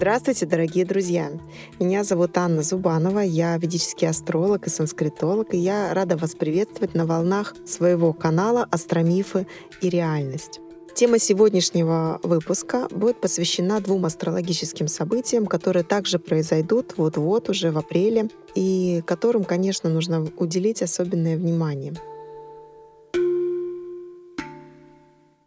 Здравствуйте, дорогие друзья! Меня зовут Анна Зубанова, я ведический астролог и санскритолог, и я рада вас приветствовать на волнах своего канала «Астромифы и реальность». Тема сегодняшнего выпуска будет посвящена двум астрологическим событиям, которые также произойдут вот-вот уже в апреле, и которым, конечно, нужно уделить особенное внимание —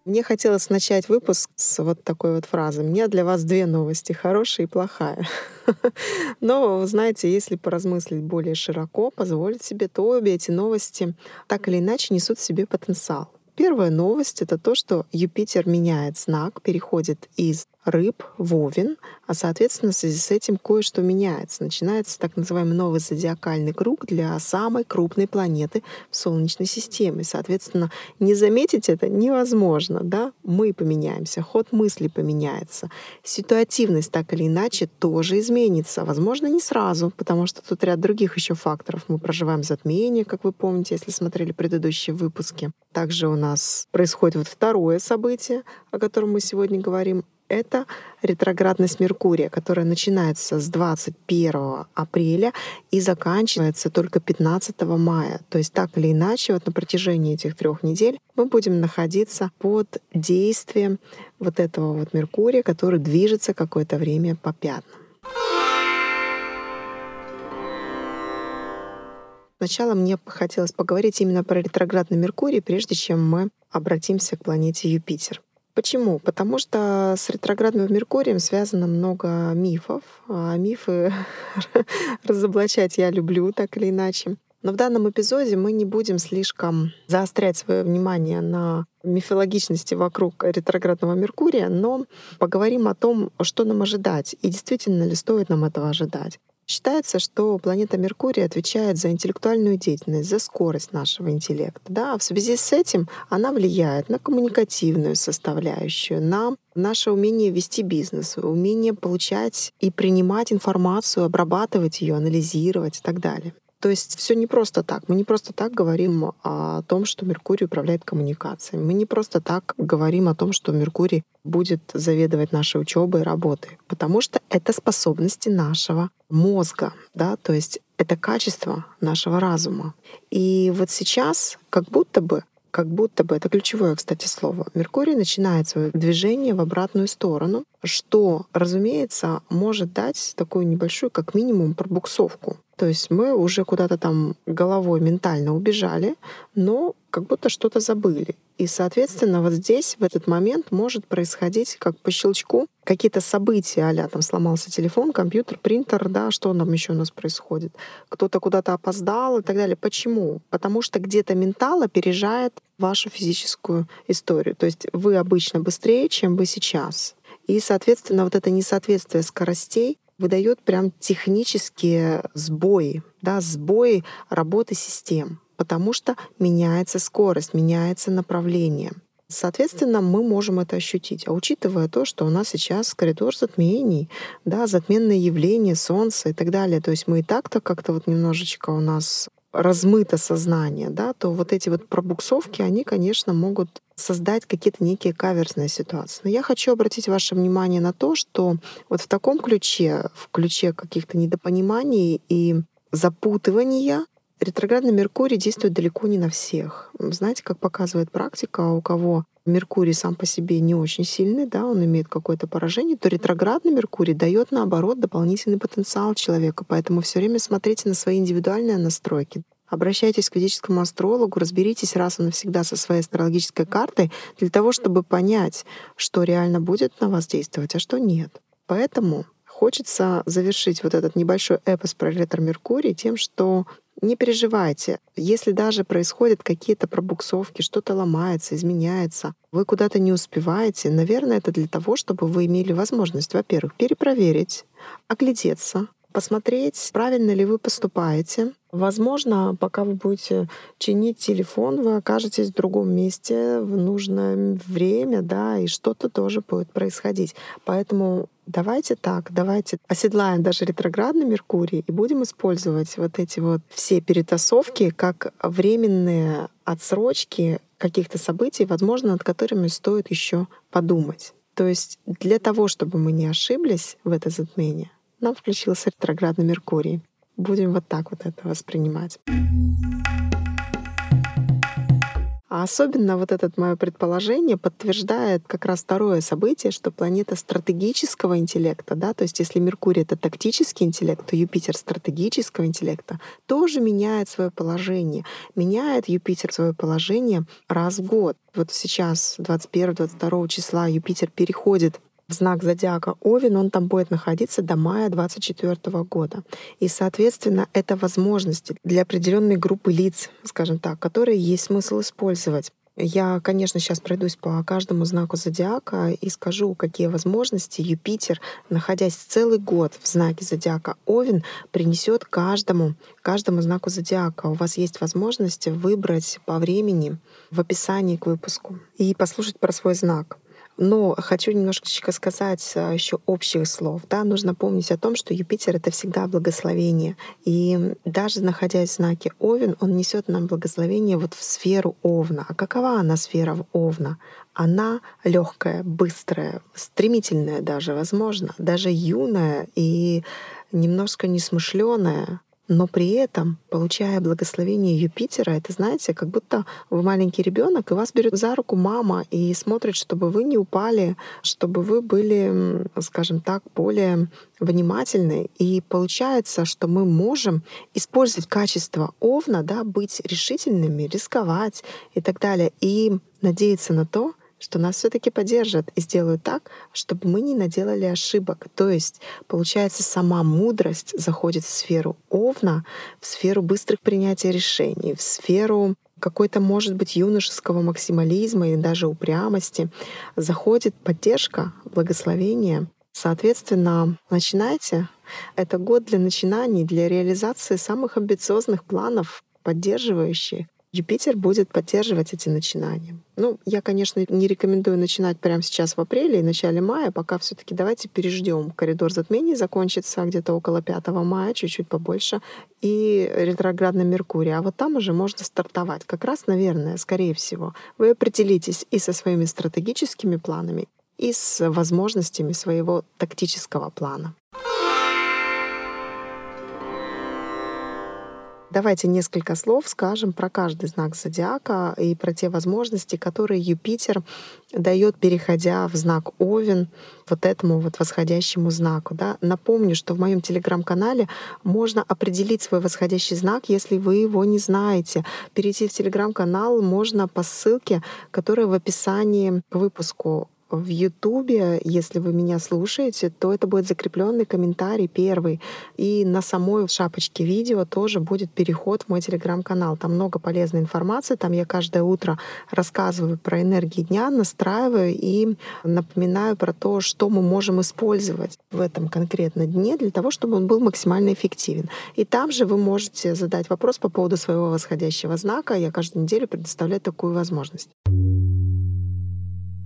Мне хотелось начать выпуск с вот такой вот фразы. Меня для вас две новости, хорошая и плохая. Но, знаете, если поразмыслить более широко, позволить себе, то обе эти новости так или иначе несут в себе потенциал. Первая новость — это то, что Юпитер меняет знак, переходит из рыб, вовен, а, соответственно, в связи с этим кое-что меняется. Начинается так называемый новый зодиакальный круг для самой крупной планеты в Солнечной системе. Соответственно, не заметить это невозможно. Да? Мы поменяемся, ход мысли поменяется. Ситуативность так или иначе тоже изменится. Возможно, не сразу, потому что тут ряд других еще факторов. Мы проживаем затмение, как вы помните, если смотрели предыдущие выпуски. Также у нас происходит вот второе событие, о котором мы сегодня говорим, это ретроградность Меркурия, которая начинается с 21 апреля и заканчивается только 15 мая. То есть так или иначе, вот на протяжении этих трех недель мы будем находиться под действием вот этого вот Меркурия, который движется какое-то время по пятнам. Сначала мне хотелось поговорить именно про ретроградный Меркурий, прежде чем мы обратимся к планете Юпитер. Почему? Потому что с ретроградным Меркурием связано много мифов. А мифы разоблачать я люблю так или иначе. Но в данном эпизоде мы не будем слишком заострять свое внимание на мифологичности вокруг ретроградного Меркурия, но поговорим о том, что нам ожидать и действительно ли стоит нам этого ожидать. Считается, что планета Меркурий отвечает за интеллектуальную деятельность, за скорость нашего интеллекта. Да? В связи с этим она влияет на коммуникативную составляющую, на наше умение вести бизнес, умение получать и принимать информацию, обрабатывать ее, анализировать и так далее. То есть все не просто так. Мы не просто так говорим о том, что Меркурий управляет коммуникацией. Мы не просто так говорим о том, что Меркурий будет заведовать нашей учебой и работой, потому что это способности нашего мозга, да, то есть это качество нашего разума. И вот сейчас как будто бы как будто бы, это ключевое, кстати, слово, Меркурий начинает свое движение в обратную сторону, что, разумеется, может дать такую небольшую, как минимум, пробуксовку. То есть мы уже куда-то там головой ментально убежали, но как будто что-то забыли. И, соответственно, вот здесь, в этот момент, может происходить как по щелчку какие-то события, а там сломался телефон, компьютер, принтер, да, что там еще у нас происходит. Кто-то куда-то опоздал и так далее. Почему? Потому что где-то ментал опережает вашу физическую историю. То есть вы обычно быстрее, чем вы сейчас. И, соответственно, вот это несоответствие скоростей выдает прям технические сбои, да, сбои работы систем потому что меняется скорость, меняется направление. Соответственно, мы можем это ощутить. А учитывая то, что у нас сейчас коридор затмений, да, затменные явления, солнце и так далее, то есть мы и так-то как-то вот немножечко у нас размыто сознание, да, то вот эти вот пробуксовки, они, конечно, могут создать какие-то некие каверсные ситуации. Но я хочу обратить ваше внимание на то, что вот в таком ключе, в ключе каких-то недопониманий и запутывания, Ретроградный Меркурий действует далеко не на всех. Знаете, как показывает практика, у кого Меркурий сам по себе не очень сильный, да, он имеет какое-то поражение, то ретроградный Меркурий дает наоборот дополнительный потенциал человека. Поэтому все время смотрите на свои индивидуальные настройки. Обращайтесь к физическому астрологу, разберитесь раз и навсегда со своей астрологической картой для того, чтобы понять, что реально будет на вас действовать, а что нет. Поэтому хочется завершить вот этот небольшой эпос про ретро-меркурий тем, что не переживайте. Если даже происходят какие-то пробуксовки, что-то ломается, изменяется, вы куда-то не успеваете, наверное, это для того, чтобы вы имели возможность, во-первых, перепроверить, оглядеться, посмотреть, правильно ли вы поступаете. Возможно, пока вы будете чинить телефон, вы окажетесь в другом месте в нужное время, да, и что-то тоже будет происходить. Поэтому давайте так, давайте оседлаем даже ретроградный Меркурий и будем использовать вот эти вот все перетасовки как временные отсрочки каких-то событий, возможно, над которыми стоит еще подумать. То есть для того, чтобы мы не ошиблись в это затмение, нам включился ретроградный Меркурий. Будем вот так вот это воспринимать. А особенно вот это мое предположение подтверждает как раз второе событие, что планета стратегического интеллекта, да, то есть если Меркурий — это тактический интеллект, то Юпитер стратегического интеллекта тоже меняет свое положение. Меняет Юпитер свое положение раз в год. Вот сейчас, 21-22 числа, Юпитер переходит знак зодиака Овен, он там будет находиться до мая 2024 года. И, соответственно, это возможности для определенной группы лиц, скажем так, которые есть смысл использовать. Я, конечно, сейчас пройдусь по каждому знаку зодиака и скажу, какие возможности Юпитер, находясь целый год в знаке зодиака Овен, принесет каждому, каждому знаку зодиака. У вас есть возможность выбрать по времени в описании к выпуску и послушать про свой знак. Но хочу немножечко сказать а, еще общих слов. Да? Нужно помнить о том, что Юпитер — это всегда благословение. И даже находясь в знаке Овен, он несет нам благословение вот в сферу Овна. А какова она сфера Овна? Она легкая, быстрая, стремительная даже, возможно, даже юная и немножко несмышленая, но при этом, получая благословение Юпитера, это, знаете, как будто вы маленький ребенок, и вас берет за руку мама и смотрит, чтобы вы не упали, чтобы вы были, скажем так, более внимательны. И получается, что мы можем использовать качество Овна, да, быть решительными, рисковать и так далее, и надеяться на то, что нас все-таки поддержат и сделают так, чтобы мы не наделали ошибок. То есть, получается, сама мудрость заходит в сферу Овна, в сферу быстрых принятий решений, в сферу какой-то, может быть, юношеского максимализма и даже упрямости. Заходит поддержка, благословение. Соответственно, начинайте. Это год для начинаний, для реализации самых амбициозных планов, поддерживающих Юпитер будет поддерживать эти начинания. Ну, я, конечно, не рекомендую начинать прямо сейчас в апреле и начале мая, пока все таки давайте переждем. Коридор затмений закончится где-то около 5 мая, чуть-чуть побольше, и ретроградный Меркурий. А вот там уже можно стартовать. Как раз, наверное, скорее всего, вы определитесь и со своими стратегическими планами, и с возможностями своего тактического плана. Давайте несколько слов скажем про каждый знак зодиака и про те возможности, которые Юпитер дает, переходя в знак Овен, вот этому вот восходящему знаку. Да? Напомню, что в моем телеграм-канале можно определить свой восходящий знак, если вы его не знаете. Перейти в телеграм-канал можно по ссылке, которая в описании к выпуску в Ютубе, если вы меня слушаете, то это будет закрепленный комментарий первый. И на самой шапочке видео тоже будет переход в мой телеграм-канал. Там много полезной информации. Там я каждое утро рассказываю про энергии дня, настраиваю и напоминаю про то, что мы можем использовать в этом конкретно дне для того, чтобы он был максимально эффективен. И там же вы можете задать вопрос по поводу своего восходящего знака. Я каждую неделю предоставляю такую возможность.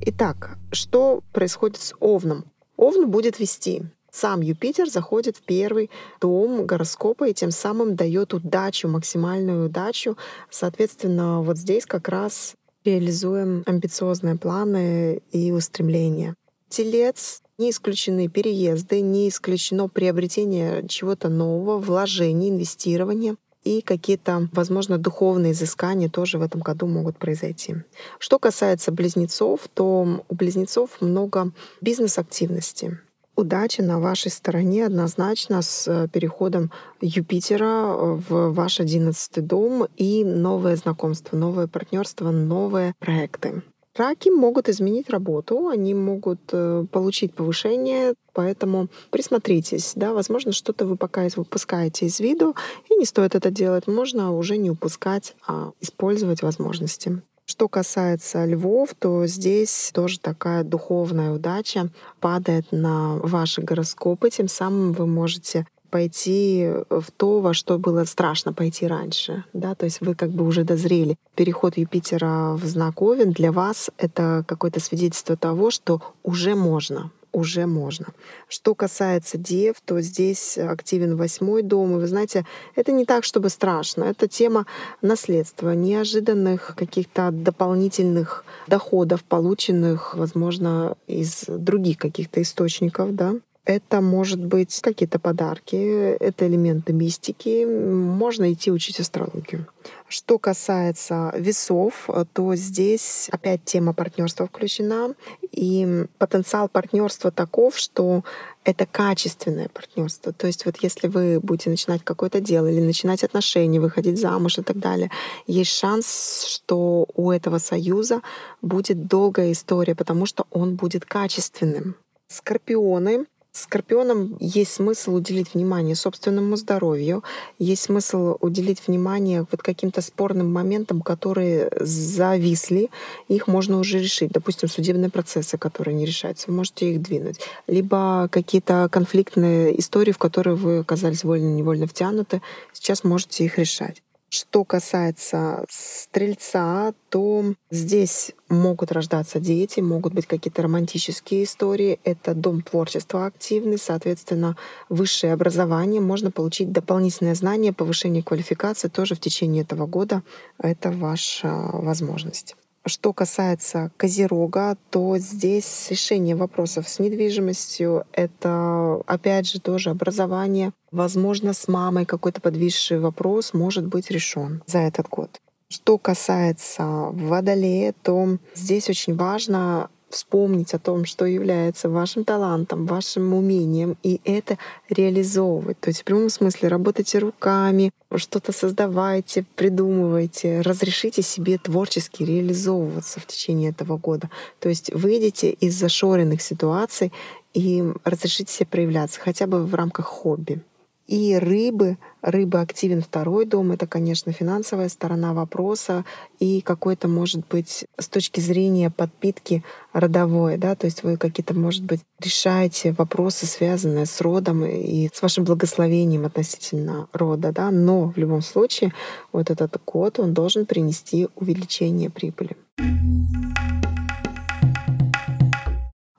Итак, что происходит с Овном? Овн будет вести. Сам Юпитер заходит в первый дом гороскопа и тем самым дает удачу, максимальную удачу. Соответственно, вот здесь как раз реализуем амбициозные планы и устремления. Телец не исключены переезды, не исключено приобретение чего-то нового, вложение, инвестирование и какие-то, возможно, духовные изыскания тоже в этом году могут произойти. Что касается близнецов, то у близнецов много бизнес-активности. Удача на вашей стороне однозначно с э, переходом Юпитера в ваш одиннадцатый дом и новое знакомство, новое партнерство, новые проекты. Раки могут изменить работу, они могут э, получить повышение, поэтому присмотритесь, да, возможно, что-то вы пока выпускаете из виду, и не стоит это делать, можно уже не упускать, а использовать возможности. Что касается львов, то здесь тоже такая духовная удача падает на ваши гороскопы, тем самым вы можете пойти в то, во что было страшно пойти раньше. Да? То есть вы как бы уже дозрели. Переход Юпитера в знак Овен для вас — это какое-то свидетельство того, что уже можно, уже можно. Что касается дев, то здесь активен восьмой дом. И вы знаете, это не так, чтобы страшно. Это тема наследства, неожиданных каких-то дополнительных доходов, полученных, возможно, из других каких-то источников, да, это может быть какие-то подарки, это элементы мистики. Можно идти учить астрологию. Что касается весов, то здесь опять тема партнерства включена. И потенциал партнерства таков, что это качественное партнерство. То есть вот если вы будете начинать какое-то дело или начинать отношения, выходить замуж и так далее, есть шанс, что у этого союза будет долгая история, потому что он будет качественным. Скорпионы Скорпионам есть смысл уделить внимание собственному здоровью, есть смысл уделить внимание вот каким-то спорным моментам, которые зависли, их можно уже решить. Допустим, судебные процессы, которые не решаются, вы можете их двинуть. Либо какие-то конфликтные истории, в которые вы оказались вольно-невольно втянуты, сейчас можете их решать. Что касается стрельца, то здесь могут рождаться дети, могут быть какие-то романтические истории. Это дом творчества активный, соответственно, высшее образование. Можно получить дополнительное знание, повышение квалификации тоже в течение этого года. Это ваша возможность. Что касается Козерога, то здесь решение вопросов с недвижимостью — это, опять же, тоже образование. Возможно, с мамой какой-то подвисший вопрос может быть решен за этот год. Что касается Водолея, то здесь очень важно вспомнить о том, что является вашим талантом, вашим умением, и это реализовывать. То есть в прямом смысле работайте руками, что-то создавайте, придумывайте, разрешите себе творчески реализовываться в течение этого года. То есть выйдите из зашоренных ситуаций и разрешите себе проявляться хотя бы в рамках хобби. И рыбы, рыбы активен второй дом, это, конечно, финансовая сторона вопроса и какой-то, может быть, с точки зрения подпитки родовой, да, то есть вы какие-то, может быть, решаете вопросы, связанные с родом и с вашим благословением относительно рода, да, но в любом случае вот этот год, он должен принести увеличение прибыли.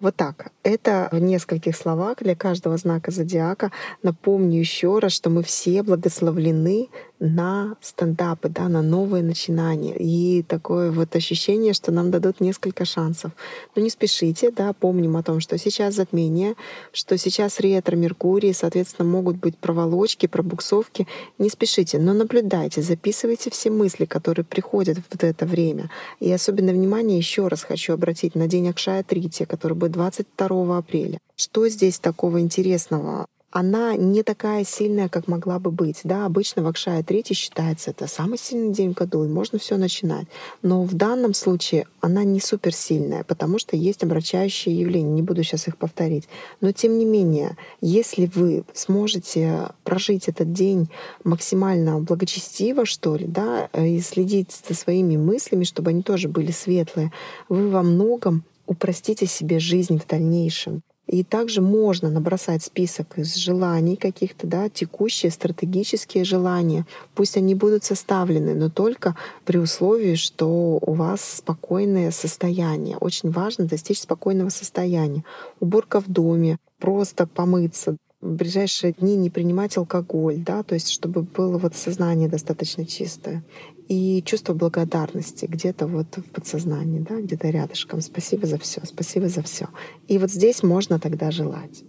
Вот так. Это в нескольких словах для каждого знака зодиака. Напомню еще раз, что мы все благословлены на стендапы, да, на новые начинания. И такое вот ощущение, что нам дадут несколько шансов. Но не спешите, да, помним о том, что сейчас затмение, что сейчас ретро Меркурий, соответственно, могут быть проволочки, пробуксовки. Не спешите, но наблюдайте, записывайте все мысли, которые приходят в это время. И особенно внимание еще раз хочу обратить на день Акшая Трития, который будет 22 апреля. Что здесь такого интересного? она не такая сильная, как могла бы быть. Да, обычно Вакшая третий считается это самый сильный день в году, и можно все начинать. Но в данном случае она не суперсильная, потому что есть обращающие явления. Не буду сейчас их повторить. Но тем не менее, если вы сможете прожить этот день максимально благочестиво, что ли, да, и следить за своими мыслями, чтобы они тоже были светлые, вы во многом упростите себе жизнь в дальнейшем. И также можно набросать список из желаний каких-то, да, текущие стратегические желания. Пусть они будут составлены, но только при условии, что у вас спокойное состояние. Очень важно достичь спокойного состояния. Уборка в доме, просто помыться, в ближайшие дни не принимать алкоголь, да, то есть чтобы было вот сознание достаточно чистое. И чувство благодарности где-то вот в подсознании, да, где-то рядышком. Спасибо за все, спасибо за все. И вот здесь можно тогда желать.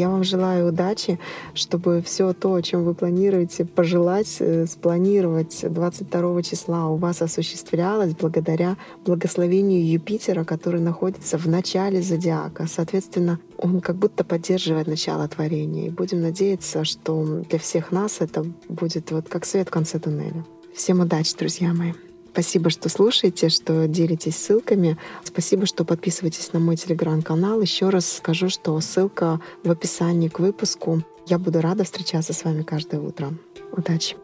Я вам желаю удачи, чтобы все то, о чем вы планируете пожелать, э, спланировать 22 числа у вас осуществлялось благодаря благословению Юпитера, который находится в начале зодиака. Соответственно, он как будто поддерживает начало творения. И будем надеяться, что для всех нас это будет вот как свет в конце туннеля. Всем удачи, друзья мои! Спасибо, что слушаете, что делитесь ссылками. Спасибо, что подписываетесь на мой телеграм-канал. Еще раз скажу, что ссылка в описании к выпуску. Я буду рада встречаться с вами каждое утро. Удачи!